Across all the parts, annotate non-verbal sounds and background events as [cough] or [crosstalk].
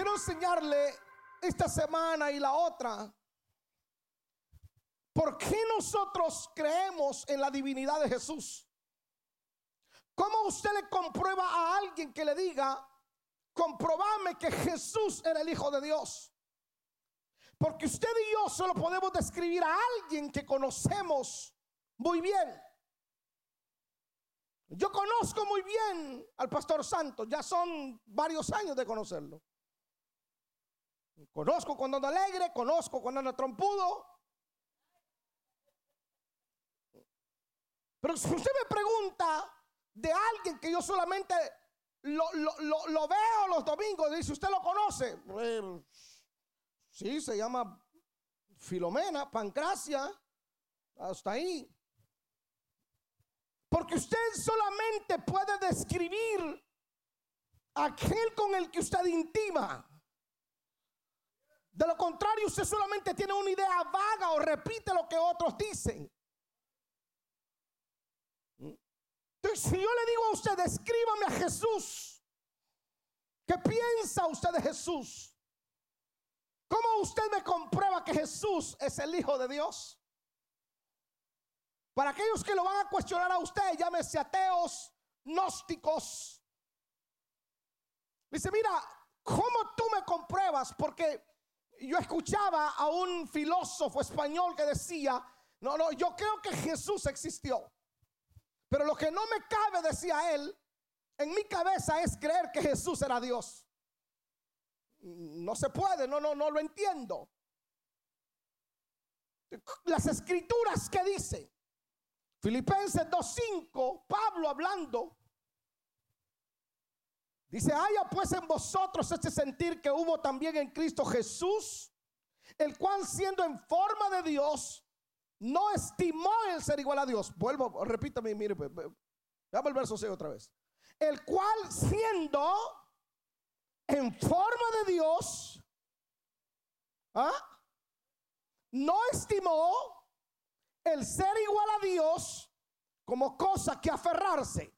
quiero enseñarle esta semana y la otra por qué nosotros creemos en la divinidad de Jesús. ¿Cómo usted le comprueba a alguien que le diga, comprobame que Jesús era el Hijo de Dios? Porque usted y yo solo podemos describir a alguien que conocemos muy bien. Yo conozco muy bien al pastor Santos, ya son varios años de conocerlo. Conozco cuando anda alegre, conozco cuando anda trompudo. Pero si usted me pregunta de alguien que yo solamente lo, veo los domingos, dice, ¿usted lo conoce? sí, se llama Filomena, Pancracia, hasta ahí. Porque usted solamente puede describir aquel con el que usted intima. De lo contrario, usted solamente tiene una idea vaga o repite lo que otros dicen. Entonces, si yo le digo a usted, escríbame a Jesús, ¿qué piensa usted de Jesús? ¿Cómo usted me comprueba que Jesús es el Hijo de Dios? Para aquellos que lo van a cuestionar a usted, llámese ateos, gnósticos. Dice, mira, ¿cómo tú me compruebas? Porque yo escuchaba a un filósofo español que decía, no, no, yo creo que Jesús existió. Pero lo que no me cabe, decía él, en mi cabeza es creer que Jesús era Dios. No se puede, no, no, no lo entiendo. Las escrituras que dicen, Filipenses 2.5, Pablo hablando, Dice, haya pues en vosotros este sentir que hubo también en Cristo Jesús, el cual siendo en forma de Dios, no estimó el ser igual a Dios. Vuelvo, repítame, mire, veamos el verso 6 otra vez. El cual siendo en forma de Dios, ¿ah? no estimó el ser igual a Dios como cosa que aferrarse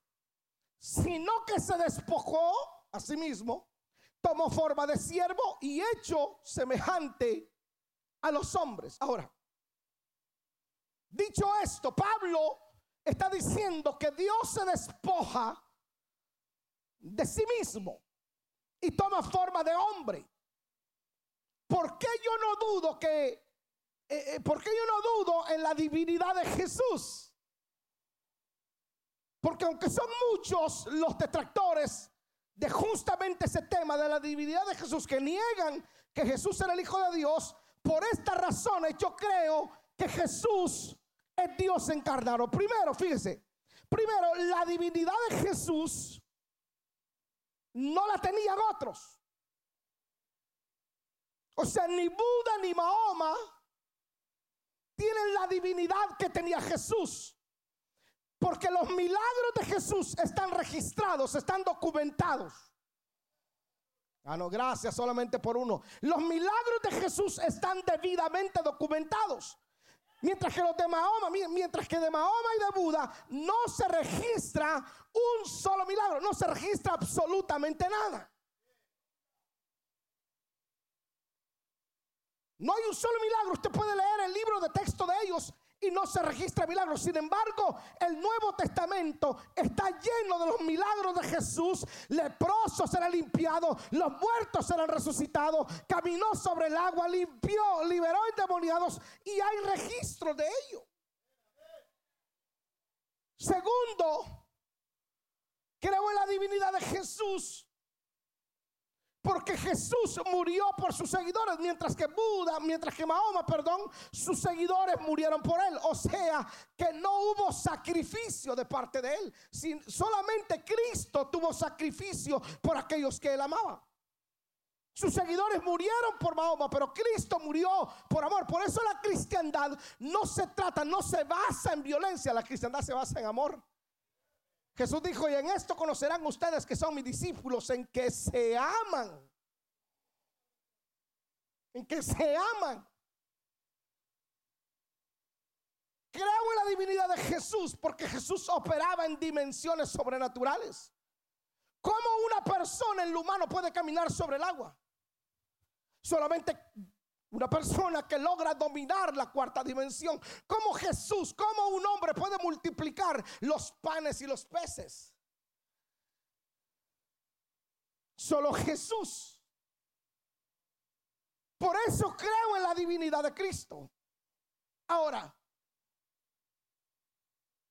sino que se despojó a sí mismo, tomó forma de siervo y hecho semejante a los hombres. Ahora, dicho esto, Pablo está diciendo que Dios se despoja de sí mismo y toma forma de hombre. ¿Por qué yo no dudo que, eh, eh, por qué yo no dudo en la divinidad de Jesús? Porque aunque son muchos los detractores de justamente ese tema de la divinidad de Jesús que niegan que Jesús era el Hijo de Dios, por esta razón yo creo que Jesús es Dios encarnado. Primero, fíjese, primero la divinidad de Jesús no la tenían otros. O sea, ni Buda ni Mahoma tienen la divinidad que tenía Jesús. Porque los milagros de Jesús están registrados, están documentados. Ah, no, gracias solamente por uno. Los milagros de Jesús están debidamente documentados. Mientras que los de Mahoma, mientras que de Mahoma y de Buda no se registra un solo milagro, no se registra absolutamente nada. No hay un solo milagro. Usted puede leer el libro de texto de ellos y no se registra milagros. Sin embargo, el Nuevo Testamento está lleno de los milagros de Jesús. Leprosos serán limpiados, los muertos serán resucitados, caminó sobre el agua, limpió, liberó endemoniados y hay registro de ello. Segundo, creo en la divinidad de Jesús porque Jesús murió por sus seguidores, mientras que Buda, mientras que Mahoma, perdón, sus seguidores murieron por él. O sea, que no hubo sacrificio de parte de él. Sin, solamente Cristo tuvo sacrificio por aquellos que él amaba. Sus seguidores murieron por Mahoma, pero Cristo murió por amor. Por eso la cristiandad no se trata, no se basa en violencia, la cristiandad se basa en amor. Jesús dijo, y en esto conocerán ustedes que son mis discípulos, en que se aman. En que se aman. Creo en la divinidad de Jesús porque Jesús operaba en dimensiones sobrenaturales. ¿Cómo una persona en lo humano puede caminar sobre el agua? Solamente una persona que logra dominar la cuarta dimensión. Como Jesús, como un hombre puede multiplicar los panes y los peces. Solo Jesús. Por eso creo en la divinidad de Cristo. Ahora,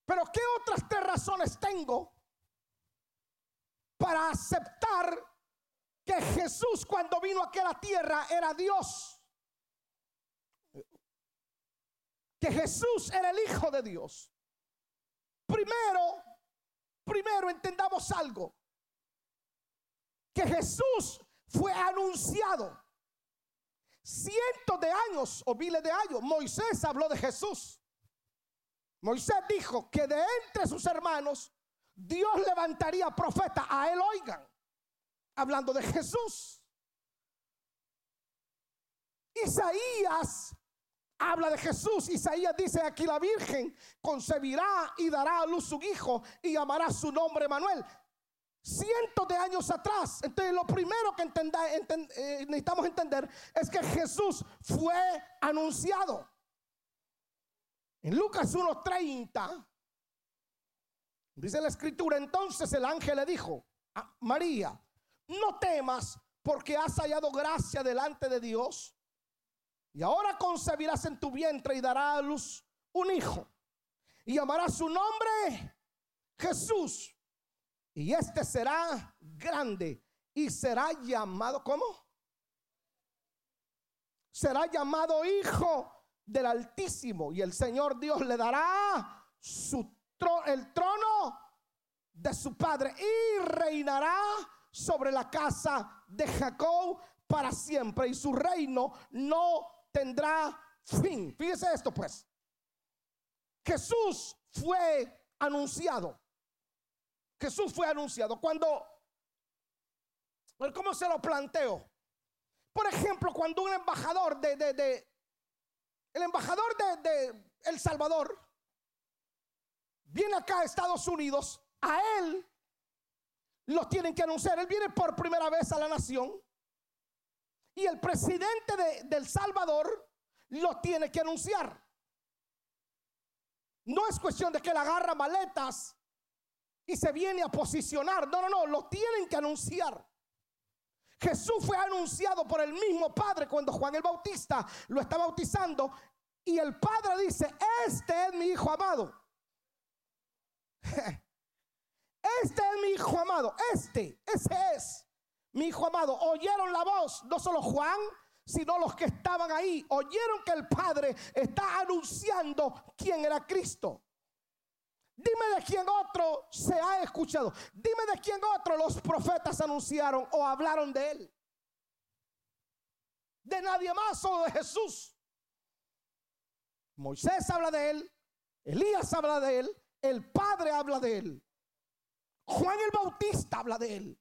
pero ¿qué otras tres razones tengo para aceptar que Jesús cuando vino a la tierra era Dios? Que Jesús era el Hijo de Dios. Primero, primero entendamos algo. Que Jesús fue anunciado. Cientos de años o miles de años, Moisés habló de Jesús. Moisés dijo que de entre sus hermanos Dios levantaría profeta a él, oigan, hablando de Jesús. Isaías habla de Jesús. Isaías dice aquí la Virgen concebirá y dará a luz su hijo y llamará su nombre Manuel. Cientos de años atrás. Entonces lo primero que eh, necesitamos entender es que Jesús fue anunciado. En Lucas 1.30 dice la escritura, entonces el ángel le dijo a María, no temas porque has hallado gracia delante de Dios. Y ahora concebirás en tu vientre y dará a luz un hijo. Y llamará su nombre Jesús. Y este será grande y será llamado, ¿cómo? Será llamado hijo del Altísimo. Y el Señor Dios le dará su el trono de su padre y reinará sobre la casa de Jacob para siempre. Y su reino no tendrá fin. Fíjese esto pues. Jesús fue anunciado. Jesús fue anunciado. Cuando, ¿cómo se lo planteo? Por ejemplo, cuando un embajador de, de, de el embajador de, de El Salvador viene acá a Estados Unidos, a él lo tienen que anunciar. Él viene por primera vez a la nación. Y el presidente de, del Salvador lo tiene que anunciar. No es cuestión de que él agarra maletas y se viene a posicionar. No, no, no, lo tienen que anunciar. Jesús fue anunciado por el mismo Padre cuando Juan el Bautista lo está bautizando y el Padre dice, este es mi Hijo amado. [laughs] Este es mi Hijo amado, este, ese es mi hijo amado, oyeron la voz, no solo Juan, sino los que estaban ahí, oyeron que el Padre está anunciando quién era Cristo. Dime de quién otro se ha escuchado. Dime de quién otro los profetas anunciaron o hablaron de él. De nadie más, solo de Jesús. Moisés habla de él, Elías habla de él, el Padre habla de él, Juan el Bautista habla de él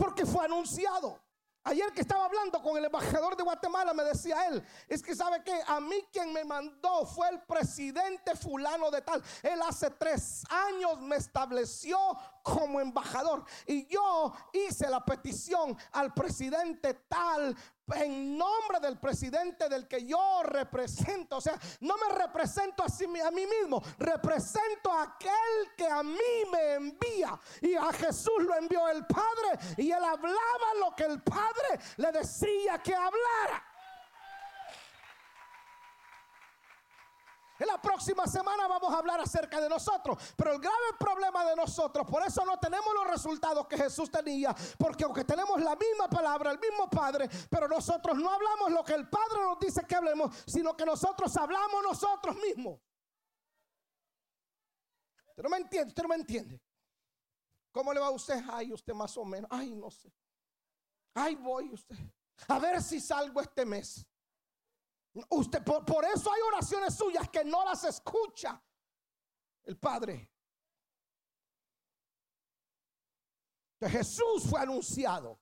porque fue anunciado. Ayer que estaba hablando con el embajador de Guatemala, me decía él, es que sabe que a mí quien me mandó fue el presidente fulano de tal. Él hace tres años me estableció como embajador y yo hice la petición al presidente tal en nombre del presidente del que yo represento. O sea, no me represento a, a mí mismo, represento a aquel que a mí me envía. Y a Jesús lo envió el Padre y él hablaba lo que el Padre le decía que hablara. En la próxima semana vamos a hablar acerca de nosotros. Pero el grave problema de nosotros, por eso no tenemos los resultados que Jesús tenía. Porque aunque tenemos la misma palabra, el mismo Padre, pero nosotros no hablamos lo que el Padre nos dice que hablemos, sino que nosotros hablamos nosotros mismos. Usted no me entiende, usted no me entiende. ¿Cómo le va a usted? Ay, usted más o menos. Ay, no sé. Ay, voy usted. A ver si salgo este mes. Usted, por, eso hay oraciones suyas que no las escucha el Padre. Que Jesús fue anunciado.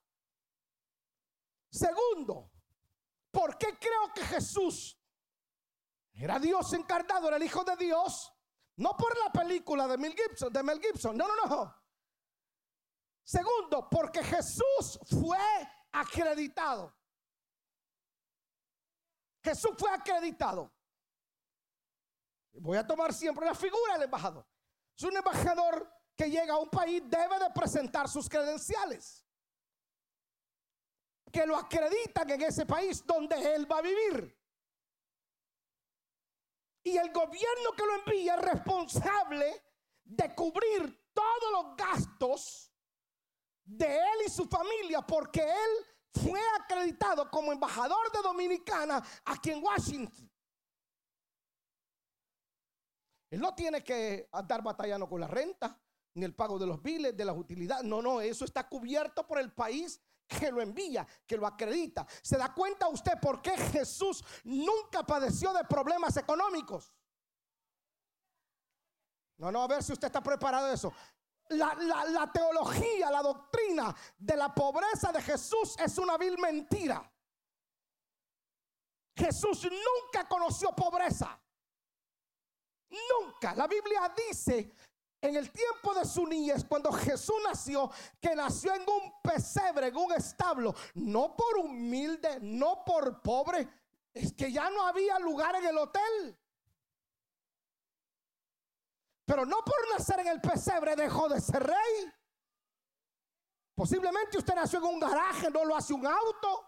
Segundo, ¿por qué creo que Jesús era Dios encarnado, era el Hijo de Dios? No por la película de Mel Gibson, de Mel Gibson. No, no, no. Segundo, porque Jesús fue acreditado. Jesús fue acreditado. Voy a tomar siempre la figura del embajador. Es un embajador que llega a un país, debe de presentar sus credenciales. Que lo acreditan en ese país donde él va a vivir. Y el gobierno que lo envía es responsable de cubrir todos los gastos de él y su familia porque él fue acreditado como embajador de Dominicana aquí en Washington. Él no tiene que andar batallando con la renta, ni el pago de los biles, de las utilidades. No, no, eso está cubierto por el país que lo envía, que lo acredita. ¿Se da cuenta usted por qué Jesús nunca padeció de problemas económicos? No, no, a ver si usted está preparado de eso. La, teología, la doctrina de la pobreza de Jesús es una vil mentira. Jesús nunca conoció pobreza. Nunca. La Biblia dice en el tiempo de su niñez, cuando Jesús nació, que nació en un pesebre, en un establo, no por humilde, no por pobre, es que ya no había lugar en el hotel. Pero no por nacer en el pesebre dejó de ser rey. Posiblemente usted nació en un garaje, no lo hace un auto.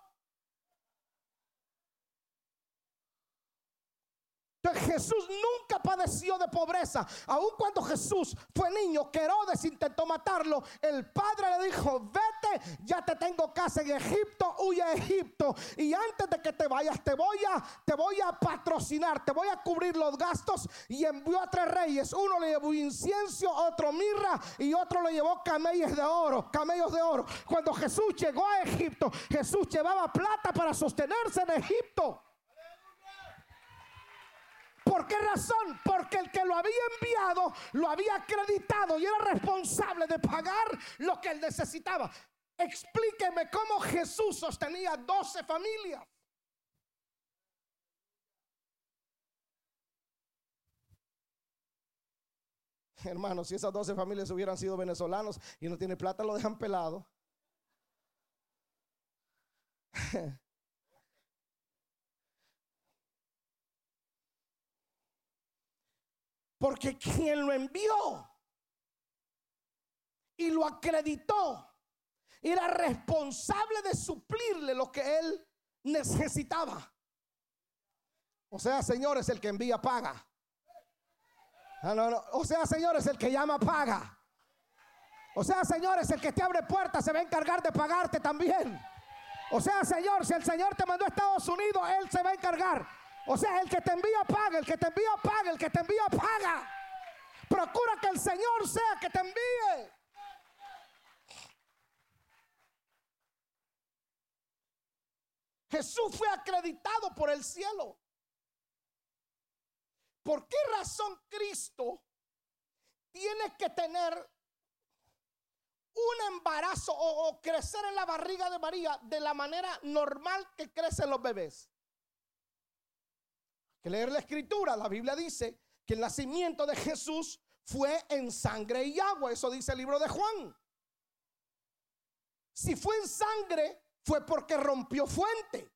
Jesús nunca padeció de pobreza. Aun cuando Jesús fue niño, que Herodes intentó matarlo, el padre le dijo, vete, ya te tengo casa en Egipto, huye a Egipto. Y antes de que te vayas, te voy a, te voy a patrocinar, te voy a cubrir los gastos. Y envió a tres reyes. Uno le llevó incienso, otro mirra y otro le llevó camellos de oro, camellos de oro. Cuando Jesús llegó a Egipto, Jesús llevaba plata para sostenerse en Egipto. ¿Por qué razón? Porque el que lo había enviado lo había acreditado y era responsable de pagar lo que él necesitaba. Explíqueme cómo Jesús sostenía 12 familias. Hermanos, si esas 12 familias hubieran sido venezolanos y no tiene plata, lo dejan pelado. [laughs] Porque quien lo envió y lo acreditó era responsable de suplirle lo que él necesitaba. O sea, señores, el que envía paga. Ah, o sea, señores, el que llama paga. O sea, señores, el que te abre puertas se va a encargar de pagarte también. O sea, Señor, si el Señor te mandó a Estados Unidos, Él se va a encargar o sea, el que te envía paga, el que te envía paga, el que te envía paga. Procura que el Señor sea que te envíe. Jesús fue acreditado por el cielo. ¿Por qué razón Cristo tiene que tener un embarazo o, crecer en la barriga de María de la manera normal que crecen los bebés? Que leer la escritura. La Biblia dice que el nacimiento de Jesús fue en sangre y agua. Eso dice el libro de Juan. Si fue en sangre, fue porque rompió fuente.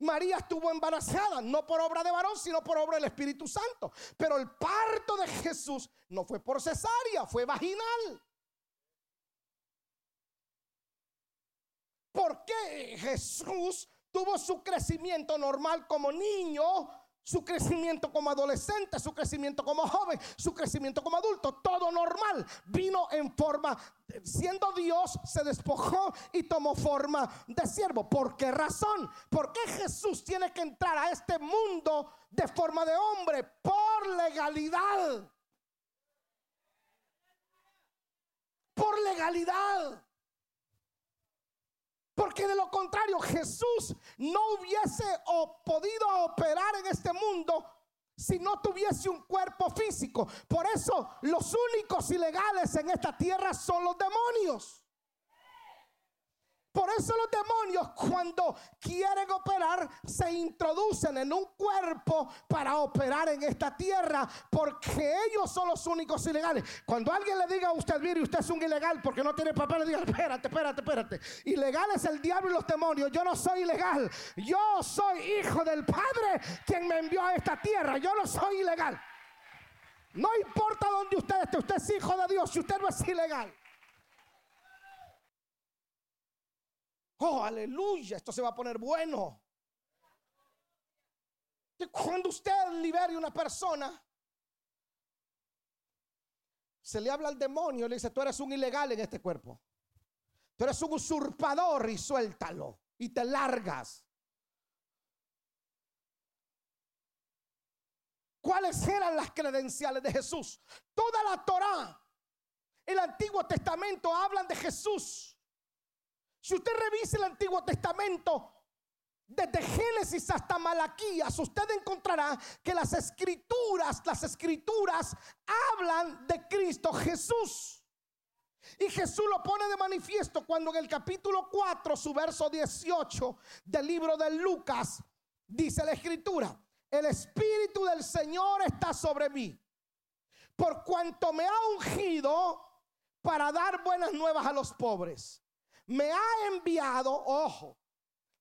María estuvo embarazada, no por obra de varón, sino por obra del Espíritu Santo. Pero el parto de Jesús no fue por cesárea, fue vaginal. ¿Por qué Jesús tuvo su crecimiento normal como niño, su crecimiento como adolescente, su crecimiento como joven, su crecimiento como adulto, todo normal. Vino en forma, siendo Dios, se despojó y tomó forma de siervo. ¿Por qué razón? ¿Por qué Jesús tiene que entrar a este mundo de forma de hombre? Por legalidad. Por legalidad. Porque de lo contrario Jesús no hubiese podido operar en este mundo si no tuviese un cuerpo físico. Por eso los únicos ilegales en esta tierra son los demonios. Por eso los demonios cuando quieren operar se introducen en un cuerpo para operar en esta tierra porque ellos son los únicos ilegales. Cuando alguien le diga a usted, mire, usted es un ilegal porque no tiene papel, le diga, espérate, espérate, espérate. Ilegal es el diablo y los demonios. Yo no soy ilegal. Yo soy hijo del Padre quien me envió a esta tierra. Yo no soy ilegal. No importa dónde usted esté, usted es hijo de Dios si usted no es ilegal. Oh, aleluya, esto se va a poner bueno. cuando usted libere una persona, se le habla al demonio le dice, tú eres un ilegal en este cuerpo. Tú eres un usurpador y suéltalo y te largas. ¿Cuáles eran las credenciales de Jesús? Toda la Torá, el Antiguo Testamento hablan de Jesús si usted revisa el Antiguo Testamento, desde Génesis hasta Malaquías, usted encontrará que las escrituras, las escrituras hablan de Cristo Jesús. Y Jesús lo pone de manifiesto cuando en el capítulo 4, su verso 18 del libro de Lucas, dice la escritura, el Espíritu del Señor está sobre mí, por cuanto me ha ungido para dar buenas nuevas a los pobres me ha enviado, ojo,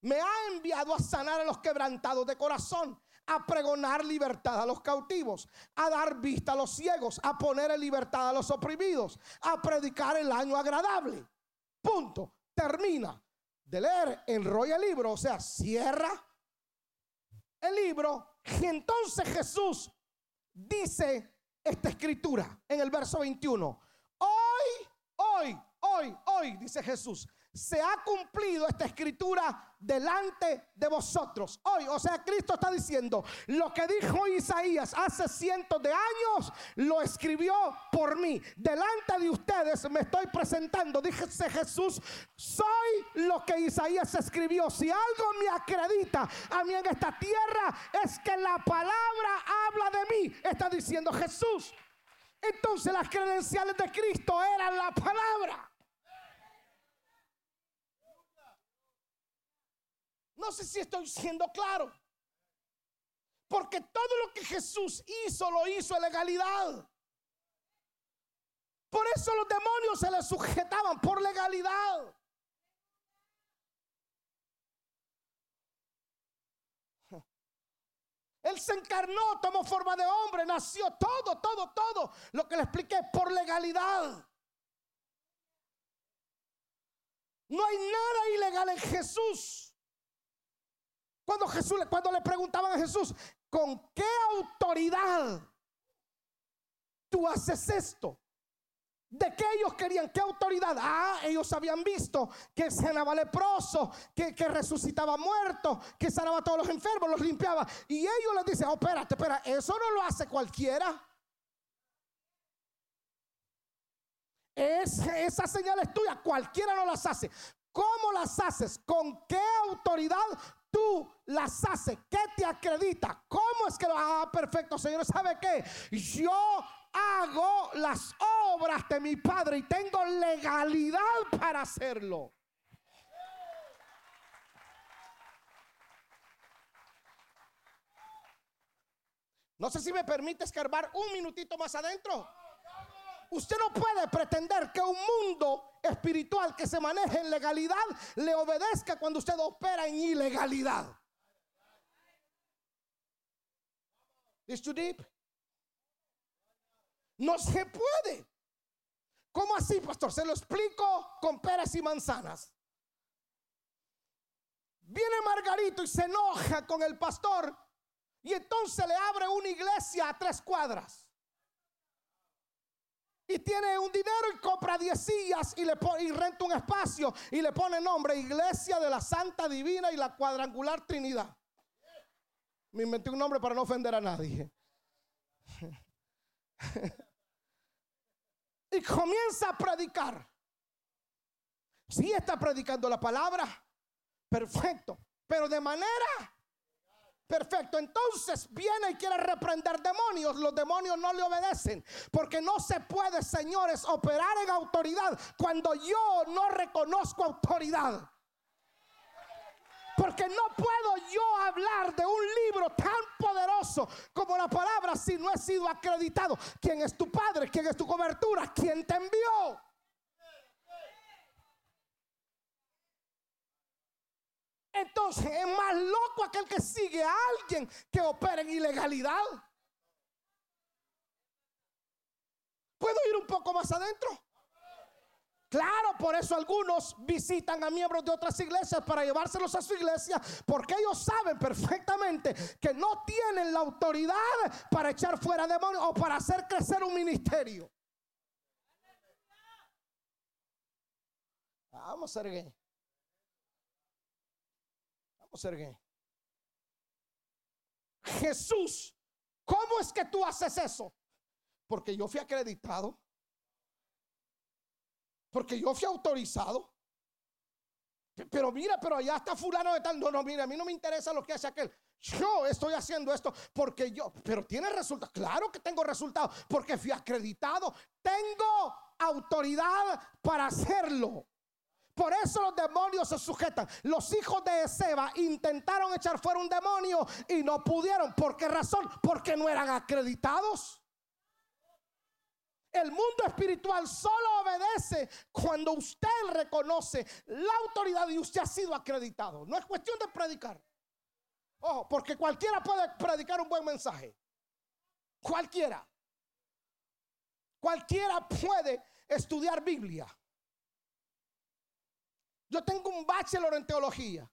me ha enviado a sanar a los quebrantados de corazón, a pregonar libertad a los cautivos, a dar vista a los ciegos, a poner en libertad a los oprimidos, a predicar el año agradable. Punto. Termina de leer, enrolla el libro, o sea, cierra el libro. Y entonces Jesús dice esta escritura en el verso 21. Hoy, hoy, hoy, hoy, dice Jesús, se ha cumplido esta escritura delante de vosotros. Hoy, o sea, Cristo está diciendo, lo que dijo Isaías hace cientos de años, lo escribió por mí. Delante de ustedes me estoy presentando, díjese Jesús, soy lo que Isaías escribió. Si algo me acredita a mí en esta tierra, es que la palabra habla de mí, está diciendo Jesús. Entonces las credenciales de Cristo eran la palabra. No sé si estoy siendo claro. Porque todo lo que Jesús hizo, lo hizo en legalidad. Por eso los demonios se le sujetaban por legalidad. Él se encarnó, tomó forma de hombre, nació todo, todo, todo. Lo que le expliqué por legalidad. No hay nada ilegal en Jesús. Cuando Jesús, cuando le preguntaban a Jesús, ¿con qué autoridad tú haces esto? ¿De qué ellos querían? ¿Qué autoridad? Ah, ellos habían visto que sanaba leproso, que, resucitaba muerto, que sanaba a todos los enfermos, los limpiaba. Y ellos les dicen, oh, espérate, espera, eso no lo hace cualquiera. Es, esa señal es tuya, cualquiera no las hace. ¿Cómo las haces? ¿Con qué autoridad tú las haces? ¿Qué te acredita? ¿Cómo es que lo haga perfecto, Señor? ¿Sabe qué? Yo hago las obras de mi Padre y tengo legalidad para hacerlo. No sé si me permite escarbar un minutito más adentro. Usted no puede pretender que un mundo espiritual que se maneje en legalidad le obedezca cuando usted opera en ilegalidad. ¿Es too deep? No se puede. ¿Cómo así, pastor? Se lo explico con peras y manzanas. Viene Margarito y se enoja con el pastor y entonces le abre una iglesia a tres cuadras y tiene un dinero y compra 10 sillas y, le y renta un espacio y le pone nombre Iglesia de la Santa Divina y la Cuadrangular Trinidad. Me inventé un nombre para no ofender a nadie. [laughs] y comienza a predicar. Si está predicando la palabra, perfecto. Pero de manera Perfecto, entonces viene y quiere reprender demonios. Los demonios no le obedecen. Porque no se puede, señores, operar en autoridad cuando yo no reconozco autoridad. Porque no puedo yo hablar de un libro tan poderoso como la palabra si no he sido acreditado. ¿Quién es tu padre? ¿Quién es tu cobertura? ¿Quién te envió? Entonces es más loco aquel que sigue a alguien que opera en ilegalidad. ¿Puedo ir un poco más adentro? Claro, por eso algunos visitan a miembros de otras iglesias para llevárselos a su iglesia, porque ellos saben perfectamente que no tienen la autoridad para echar fuera demonios o para hacer crecer un ministerio. Vamos a Jesús, ¿cómo es que tú haces eso? Porque yo fui acreditado porque yo fui autorizado. Pero mira, pero allá está fulano de tal. No, no, mira, a mí no me interesa lo que hace aquel. Yo estoy haciendo esto porque yo, pero tiene resultados. Claro que tengo resultados porque fui acreditado. Tengo autoridad para hacerlo. Por eso los demonios se sujetan. Los hijos de Seba intentaron echar fuera un demonio y no pudieron. ¿Por qué razón? Porque no eran acreditados. El mundo espiritual solo obedece cuando usted reconoce la autoridad y usted ha sido acreditado. No es cuestión de predicar. Ojo, porque cualquiera puede predicar un buen mensaje. Cualquiera. Cualquiera puede estudiar Biblia. Yo tengo un bachelor en teología.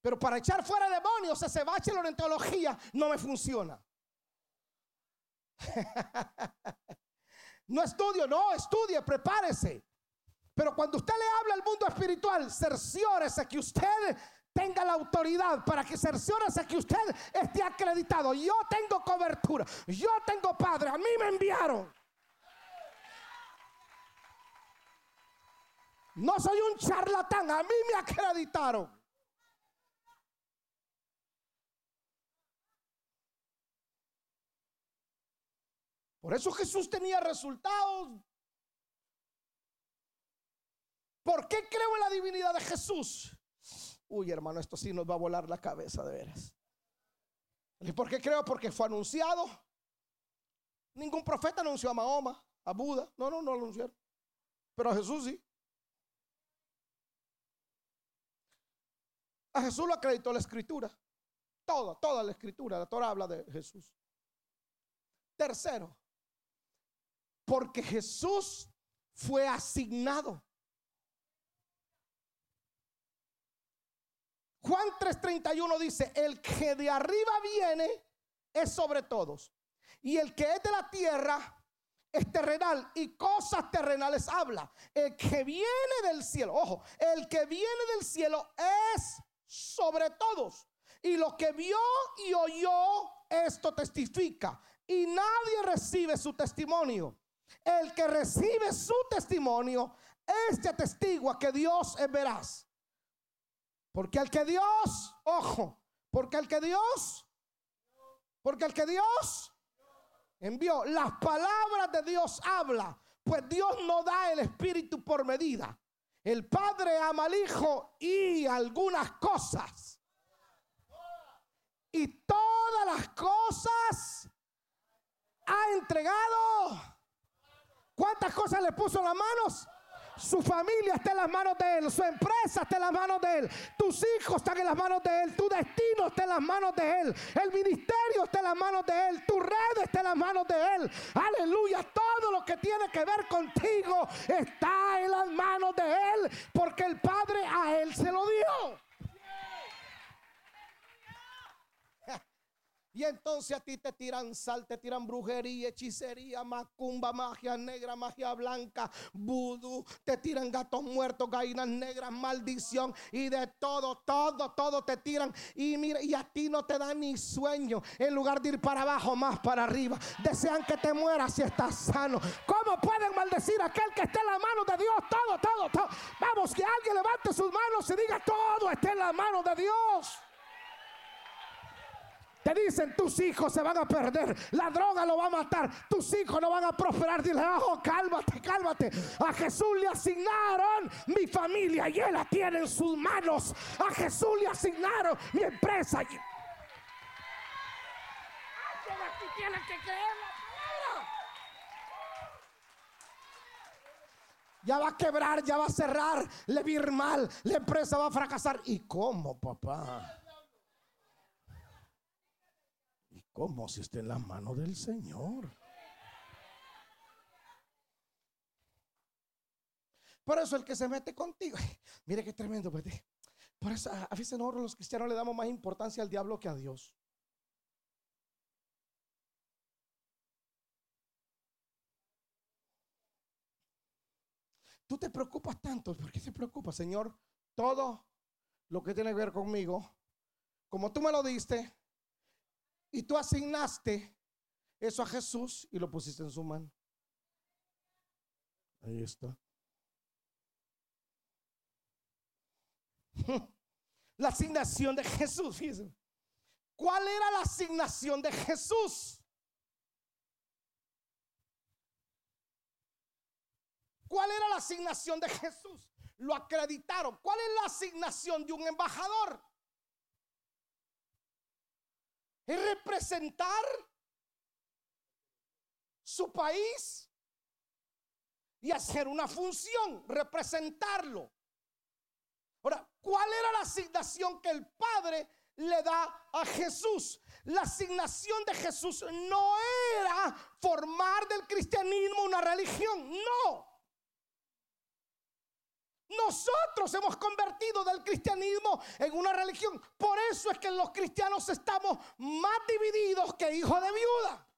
Pero para echar fuera demonios, ese bachelor en teología no me funciona. [laughs] No estudio, no, estudie, prepárese. Pero cuando usted le habla al mundo espiritual, cerciórese que usted tenga la autoridad para que cerciórese que usted esté acreditado. Yo tengo cobertura, yo tengo padre, a mí me enviaron. No soy un charlatán, a mí me acreditaron. Por eso Jesús tenía resultados. ¿Por qué creo en la divinidad de Jesús? Uy, hermano, esto sí nos va a volar la cabeza de veras. ¿Y por qué creo? Porque fue anunciado. Ningún profeta anunció a Mahoma, a Buda. No, no, no lo anunciaron. Pero a Jesús sí. A Jesús lo acreditó la escritura. Toda, toda la escritura. La Torah habla de Jesús. Tercero, porque Jesús fue asignado. Juan 3:31 dice, el que de arriba viene es sobre todos. Y el que es de la tierra es terrenal y cosas terrenales habla. El que viene del cielo, ojo, el que viene del cielo es sobre todos. Y lo que vio y oyó, esto testifica. Y nadie recibe su testimonio. El que recibe su testimonio, este atestigua que Dios es veraz. Porque el que Dios, ojo, porque el que Dios, porque el que Dios envió, las palabras de Dios habla, pues Dios no da el espíritu por medida. El Padre ama al Hijo y algunas cosas. Y todas las cosas ha entregado ¿Cuántas cosas le puso en las manos? Su familia está en las manos de Él. Su empresa está en las manos de Él. Tus hijos están en las manos de Él. Tu destino está en las manos de Él. El ministerio está en las manos de Él. Tu red está en las manos de Él. Aleluya. Todo lo que tiene que ver contigo está en las manos de Él. Porque el Padre a Él se lo dio. Y entonces a ti te tiran sal, te tiran brujería, hechicería, macumba, magia negra, magia blanca, vudú, te tiran gatos muertos, gallinas negras, maldición y de todo, todo, todo te tiran. Y mira, y a ti no te da ni sueño. En lugar de ir para abajo, más para arriba. Desean que te mueras si estás sano. ¿Cómo pueden maldecir a aquel que esté en la mano de Dios? Todo, todo, todo. Vamos, que alguien levante sus manos y diga todo está en la mano de Dios. Te dicen tus hijos se van a perder, la droga lo va a matar, tus hijos no van a prosperar. Dile, oh, cálmate, cálmate. A Jesús le asignaron mi familia y él la tiene en sus manos. A Jesús le asignaron mi empresa. Ya va a quebrar, ya va a cerrar, le va ir mal, la empresa va a fracasar. ¿Y cómo, papá? ¿Cómo si está en la mano del Señor? Por eso el que se mete contigo, [laughs] mire qué tremendo. Pues, por eso a veces nosotros los cristianos le damos más importancia al diablo que a Dios. Tú te preocupas tanto. ¿Por qué te preocupas, Señor? Todo lo que tiene que ver conmigo, como tú me lo diste, y tú asignaste eso a Jesús y lo pusiste en su mano. Ahí está. [laughs] La asignación de Jesús. ¿Cuál era la asignación de Jesús? ¿Cuál era la asignación de Jesús? Lo acreditaron. ¿Cuál es la asignación de un embajador? Es representar su país y hacer una función, representarlo. Ahora, ¿cuál era la asignación que el Padre le da a Jesús? La asignación de Jesús no era formar del cristianismo una religión, no. Nosotros hemos convertido del cristianismo en una religión. Por eso es que los cristianos estamos más divididos que hijos de viuda.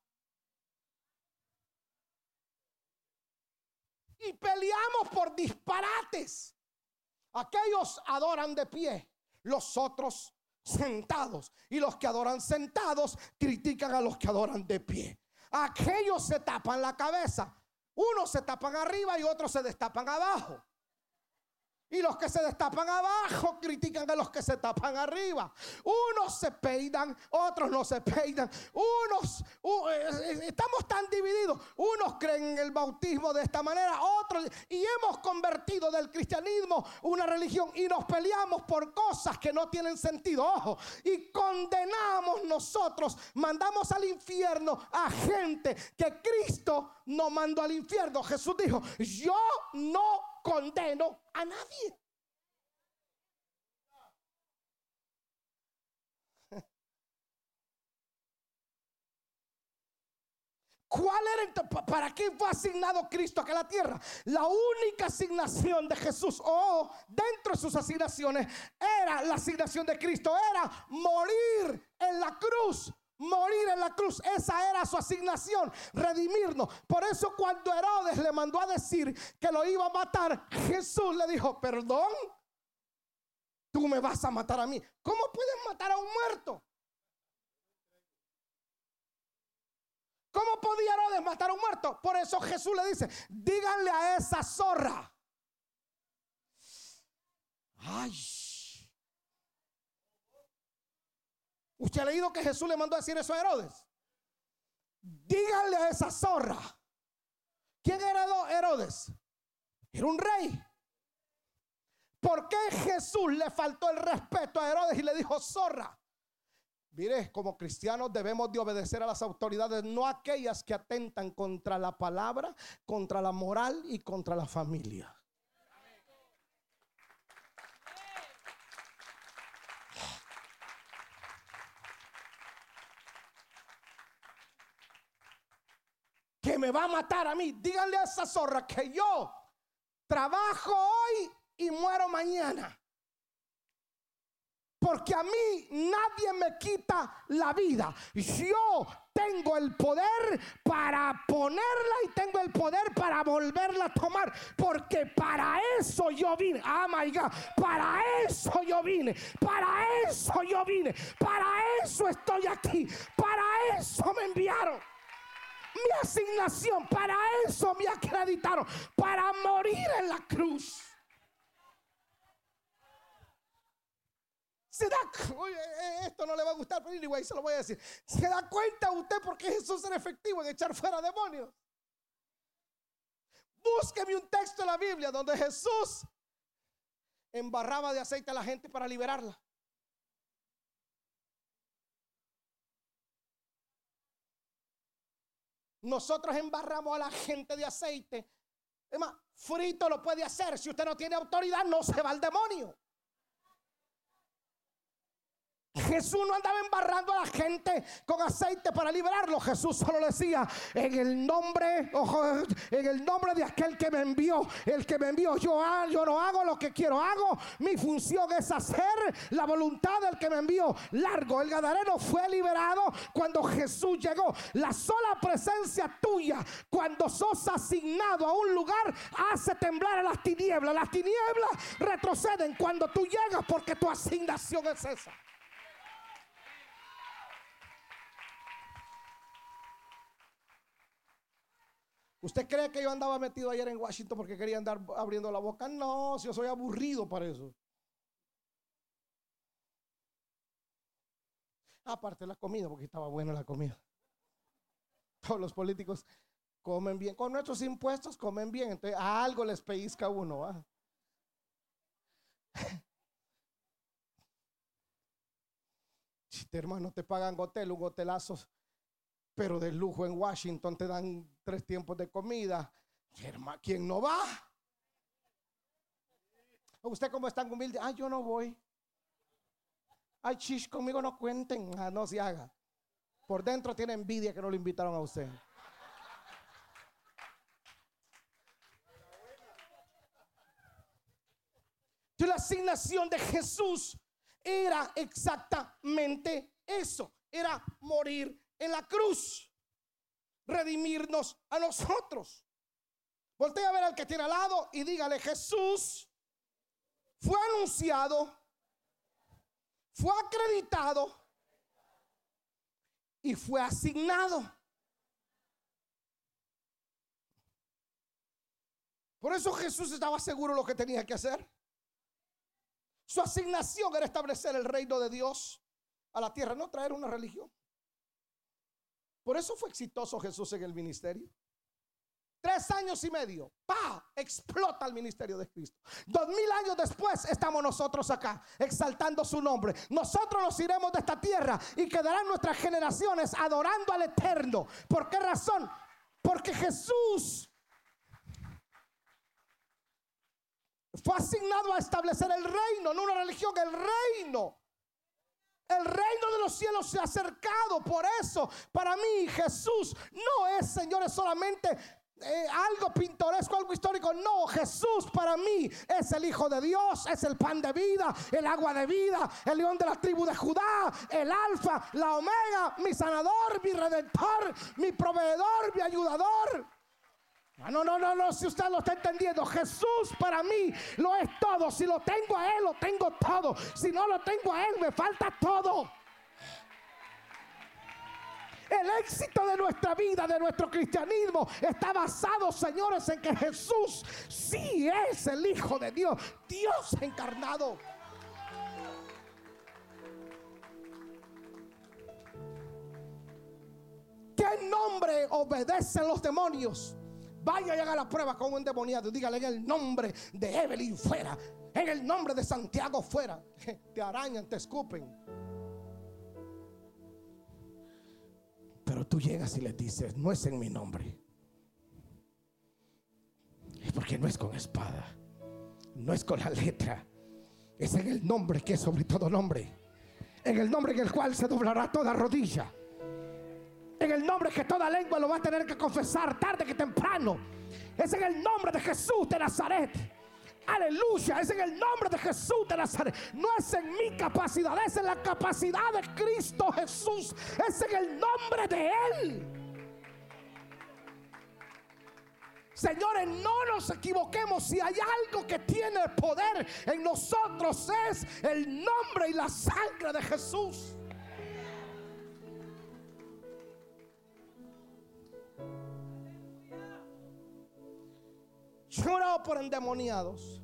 Y peleamos por disparates. Aquellos adoran de pie, los otros sentados. Y los que adoran sentados critican a los que adoran de pie. Aquellos se tapan la cabeza. Unos se tapan arriba y otros se destapan abajo. Y los que se destapan abajo critican a los que se tapan arriba. Unos se peinan, otros no se peinan. Unos, eh, eh, estamos tan divididos. Unos creen en el bautismo de esta manera, otros. Y hemos convertido del cristianismo una religión y nos peleamos por cosas que no tienen sentido. Ojo, y condenamos nosotros, mandamos al infierno a gente que Cristo no mandó al infierno. Jesús dijo, yo no condeno a nadie. ¿Cuál era para qué fue asignado Cristo acá a la tierra? La única asignación de Jesús o dentro de sus asignaciones era la asignación de Cristo, era morir en la cruz morir en la cruz. Esa era su asignación, redimirnos. Por eso cuando Herodes le mandó a decir que lo iba a matar, Jesús le dijo, perdón, tú me vas a matar a mí. ¿Cómo puedes matar a un muerto? ¿Cómo podía Herodes matar a un muerto? Por eso Jesús le dice, díganle a esa zorra. Ay. ¿Usted ha leído que Jesús le mandó a decir eso a Herodes? Díganle a esa zorra. ¿Quién era Herodes? Era un rey. ¿Por qué Jesús le faltó el respeto a Herodes y le dijo zorra? Mire, como cristianos debemos de obedecer a las autoridades, no aquellas que atentan contra la palabra, contra la moral y contra la familia. Me va a matar a mí. Díganle a esa zorra que yo trabajo hoy y muero mañana. Porque a mí nadie me quita la vida. Yo tengo el poder para ponerla y tengo el poder para volverla a tomar. Porque para eso yo vine. Ah, my God. Para eso yo vine. Para eso yo vine. Para eso estoy aquí. Para eso me enviaron mi asignación. Para eso me acreditaron. Para morir en la cruz. Se da, eh, esto no le va a gustar, pero anyway, se lo voy a decir. ¿Se da cuenta usted por qué Jesús era efectivo en echar fuera demonios? Búsqueme un texto en la Biblia donde Jesús embarraba de aceite a la gente para liberarla. Nosotros embarramos a la gente de aceite. Es más, frito lo puede hacer. Si usted no tiene autoridad, no se va al demonio. Jesús no andaba embarrando a la gente con aceite para liberarlo. Jesús solo decía, en el nombre, en el nombre de aquel que me envió, el que me envió, yo, yo no hago lo que quiero, hago. Mi función es hacer la voluntad del que me envió. Largo, el gadareno fue liberado cuando Jesús llegó. La sola presencia tuya, cuando sos asignado a un lugar, hace temblar a las tinieblas. Las tinieblas retroceden cuando tú llegas porque tu asignación es esa. ¿Usted cree que yo andaba metido ayer en Washington porque quería andar abriendo la boca? No, si yo soy aburrido para eso. Aparte la comida, porque estaba buena la comida. Todos los políticos comen bien. Con nuestros impuestos comen bien. Entonces a algo les pellizca uno. Si [laughs] te hermano te pagan hotel, un hotelazo pero de lujo en Washington te dan tres tiempos de comida. ¿Quién no va? ¿Usted cómo es tan humilde? Ah, yo no voy. Ay, chish, conmigo no cuenten. Ah, no se haga. Por dentro tiene envidia que no lo invitaron a usted. Y la asignación de Jesús era exactamente eso. Era morir en la cruz, redimirnos a nosotros. Voltea a ver al que tiene al lado y dígale, Jesús fue anunciado, fue acreditado y fue asignado. Por eso Jesús estaba seguro de lo que tenía que hacer. Su asignación era establecer el reino de Dios a la tierra, no traer una religión. Por eso fue exitoso Jesús en el ministerio. Tres años y medio, ¡pa! Explota el ministerio de Cristo. Dos mil años después estamos nosotros acá, exaltando su nombre. Nosotros nos iremos de esta tierra y quedarán nuestras generaciones adorando al Eterno. ¿Por qué razón? Porque Jesús fue asignado a establecer el reino, no una religión, el reino. El reino de los cielos se ha acercado. Por eso, para mí, Jesús no es, señores, solamente eh, algo pintoresco, algo histórico. No, Jesús para mí es el Hijo de Dios, es el pan de vida, el agua de vida, el león de la tribu de Judá, el alfa, la omega, mi sanador, mi redentor, mi proveedor, mi ayudador. Ah, no, no, no, no, si usted lo está entendiendo, Jesús para mí lo es todo. Si lo tengo a Él, lo tengo todo. Si no lo tengo a Él, me falta todo. El éxito de nuestra vida, de nuestro cristianismo, está basado, señores, en que Jesús sí es el Hijo de Dios, Dios encarnado. ¿Qué nombre obedecen los demonios? Vaya y haga la prueba con un endemoniado. Dígale en el nombre de Evelyn fuera. En el nombre de Santiago fuera. [laughs] Te arañan, te escupen. Pero tú llegas y le dices, no es en mi nombre. Porque no es con espada. No es con la letra. Es en el nombre que es sobre todo nombre. En el nombre en el cual se doblará toda rodilla en el nombre que toda lengua lo va a tener que confesar tarde que temprano. Es en el nombre de Jesús de Nazaret. Aleluya, es en el nombre de Jesús de Nazaret. No es en mi capacidad, es en la capacidad de Cristo Jesús. Es en el nombre de Él. Señores, no nos equivoquemos. Si hay algo que tiene poder en nosotros es el nombre y la sangre de Jesús. Yo por endemoniados.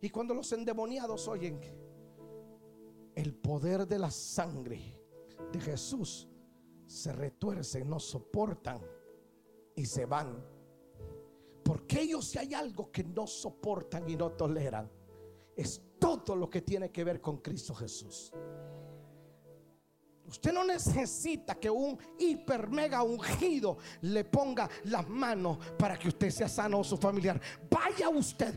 Y cuando los endemoniados oyen el poder de la sangre de Jesús, se retuercen, no soportan y se van. Porque ellos si hay algo que no soportan y no toleran, es todo lo que tiene que ver con Cristo Jesús. Usted no necesita que un hiper mega ungido le ponga las manos para que usted sea sano o su familiar. Vaya usted,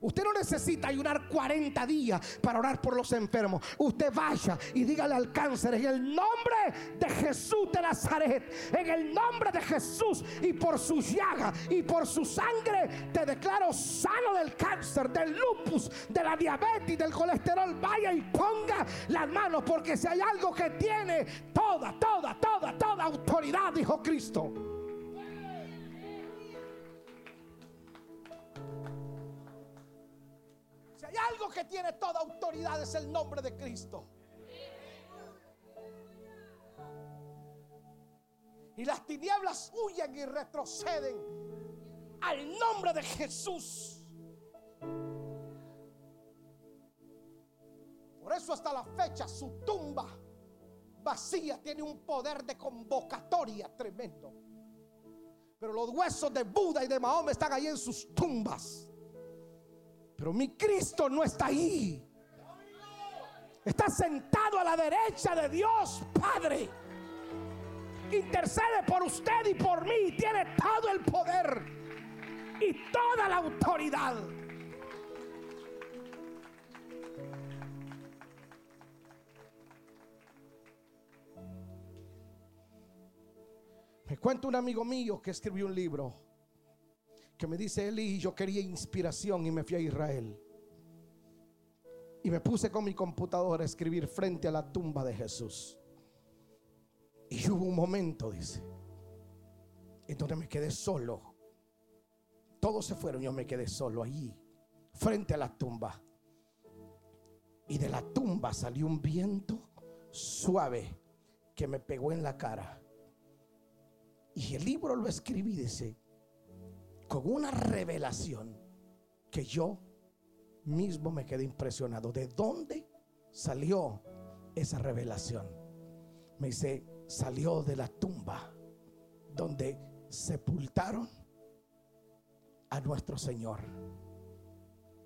Usted no necesita ayunar 40 días para orar por los enfermos. Usted vaya y dígale al cáncer en el nombre de Jesús de Nazaret, en el nombre de Jesús y por su llaga y por su sangre te declaro sano del cáncer, del lupus, de la diabetes, del colesterol. Vaya y ponga las manos porque si hay algo que tiene toda, toda, toda, toda autoridad, dijo Cristo. Hay algo que tiene toda autoridad es el nombre de Cristo. Y las tinieblas huyen y retroceden al nombre de Jesús. Por eso hasta la fecha su tumba vacía tiene un poder de convocatoria tremendo. Pero los huesos de Buda y de Mahoma están ahí en sus tumbas. Pero mi Cristo no está ahí. Está sentado a la derecha de Dios Padre. Intercede por usted y por mí. Tiene todo el poder y toda la autoridad. Me cuenta un amigo mío que escribió un libro que me dice Eli, yo quería inspiración y me fui a Israel. Y me puse con mi computadora a escribir frente a la tumba de Jesús. Y hubo un momento, dice, en donde me quedé solo. Todos se fueron, yo me quedé solo allí, frente a la tumba. Y de la tumba salió un viento suave que me pegó en la cara. Y el libro lo escribí, dice, con una revelación que yo mismo me quedé impresionado. ¿De dónde salió esa revelación? Me dice, salió de la tumba donde sepultaron a nuestro Señor,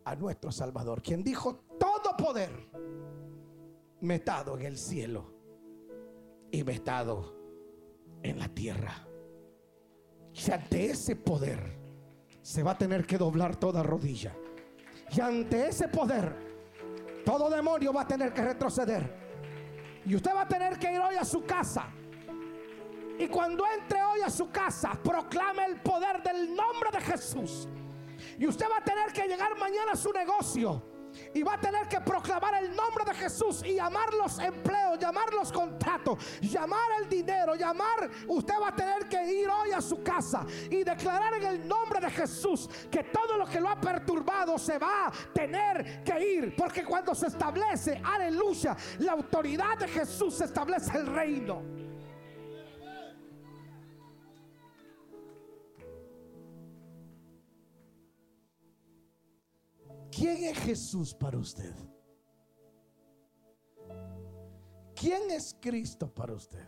a nuestro Salvador, quien dijo, todo poder me en el cielo y me en la tierra. Y ante ese poder, se va a tener que doblar toda rodilla. Y ante ese poder, todo demonio va a tener que retroceder. Y usted va a tener que ir hoy a su casa. Y cuando entre hoy a su casa, proclame el poder del nombre de Jesús. Y usted va a tener que llegar mañana a su negocio y va a tener que proclamar el nombre de Jesús y llamar los empleos, llamar los contratos, llamar el dinero, llamar. Usted va a tener que ir hoy a su casa y declarar en el nombre de Jesús que todo lo que lo ha perturbado se va a tener que ir. Porque cuando se establece, aleluya, la autoridad de Jesús se establece el reino. ¿Quién es Jesús para usted? ¿Quién es Cristo para usted?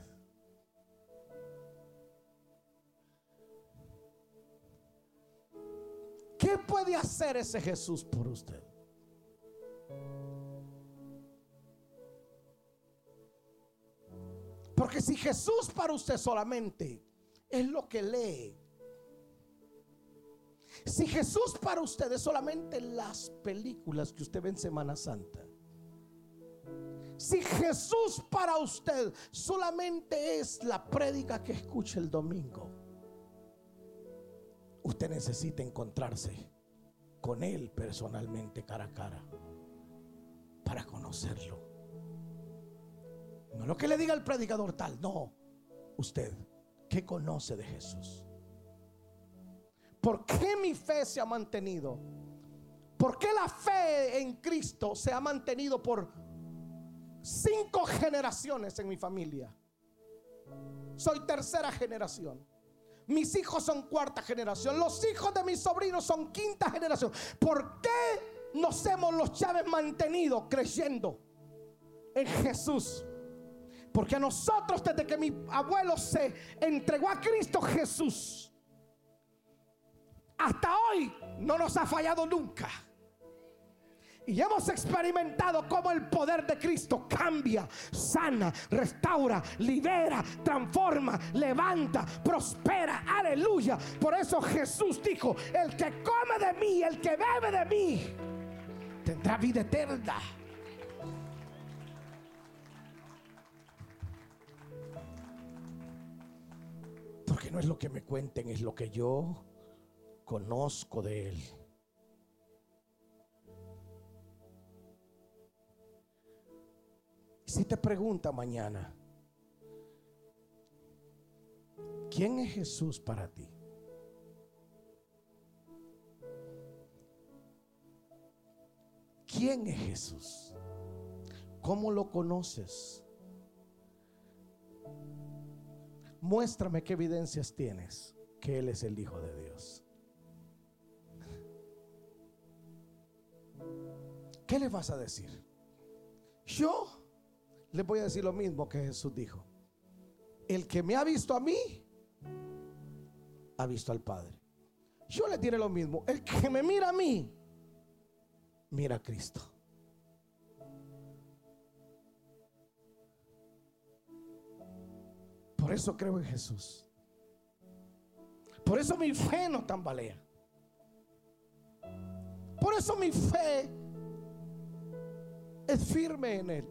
¿Qué puede hacer ese Jesús por usted? Porque si Jesús para usted solamente es lo que lee, si Jesús para usted es solamente las películas que usted ve en Semana Santa, si Jesús para usted solamente es la prédica que escucha el domingo, usted necesita encontrarse con Él personalmente cara a cara para conocerlo. No lo que le diga el predicador tal, no. Usted, ¿qué conoce de Jesús? ¿Por qué mi fe se ha mantenido? ¿Por qué la fe en Cristo se ha mantenido por cinco generaciones en mi familia? Soy tercera generación. Mis hijos son cuarta generación. Los hijos de mis sobrinos son quinta generación. ¿Por qué nos hemos los Chávez mantenido creyendo en Jesús? Porque a nosotros desde que mi abuelo se entregó a Cristo Jesús, hasta hoy no nos ha fallado nunca. Y hemos experimentado cómo el poder de Cristo cambia, sana, restaura, libera, transforma, levanta, prospera. Aleluya. Por eso Jesús dijo, el que come de mí, el que bebe de mí, tendrá vida eterna. Porque no es lo que me cuenten, es lo que yo conozco de Él. Si te pregunta mañana, ¿quién es Jesús para ti? ¿Quién es Jesús? ¿Cómo lo conoces? Muéstrame qué evidencias tienes que Él es el Hijo de Dios. ¿Qué le vas a decir? Yo le voy a decir lo mismo que Jesús dijo. El que me ha visto a mí, ha visto al Padre. Yo le diré lo mismo. El que me mira a mí, mira a Cristo. Por eso creo en Jesús. Por eso mi fe no tambalea. Por eso mi fe es firme en Él.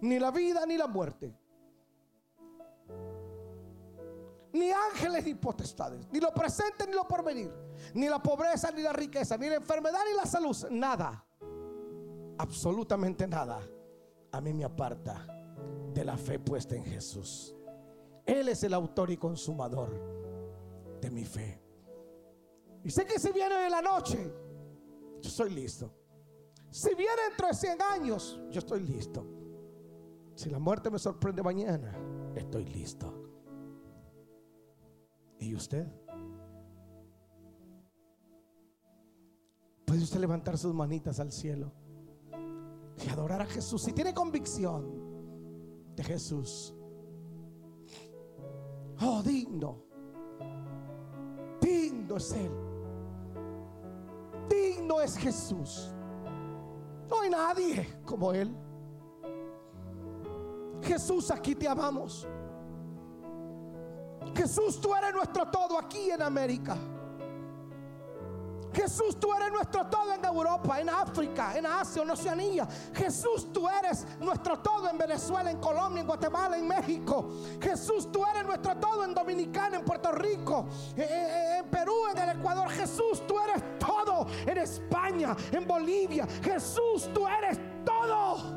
Ni la vida ni la muerte. Ni ángeles ni potestades. Ni lo presente ni lo porvenir. Ni la pobreza ni la riqueza. Ni la enfermedad ni la salud. Nada. Absolutamente nada. A mí me aparta de la fe puesta en Jesús. Él es el autor y consumador de mi fe. Y sé que si viene en la noche, yo estoy listo. Si viene dentro de 100 años, yo estoy listo. Si la muerte me sorprende mañana, estoy listo. ¿Y usted? ¿Puede usted levantar sus manitas al cielo y adorar a Jesús? Si tiene convicción de Jesús. Oh, digno. Digno es Él. Digno es Jesús. No hay nadie como Él. Jesús, aquí te amamos. Jesús, tú eres nuestro todo aquí en América. Jesús, tú eres nuestro todo en Europa, en África, en Asia, en Oceanía. Jesús, tú eres nuestro todo en Venezuela, en Colombia, en Guatemala, en México. Jesús, tú eres nuestro todo en Dominicana, en Puerto Rico, eh, eh, en Perú, en el Ecuador. Jesús, tú eres todo en España, en Bolivia. Jesús, tú eres todo.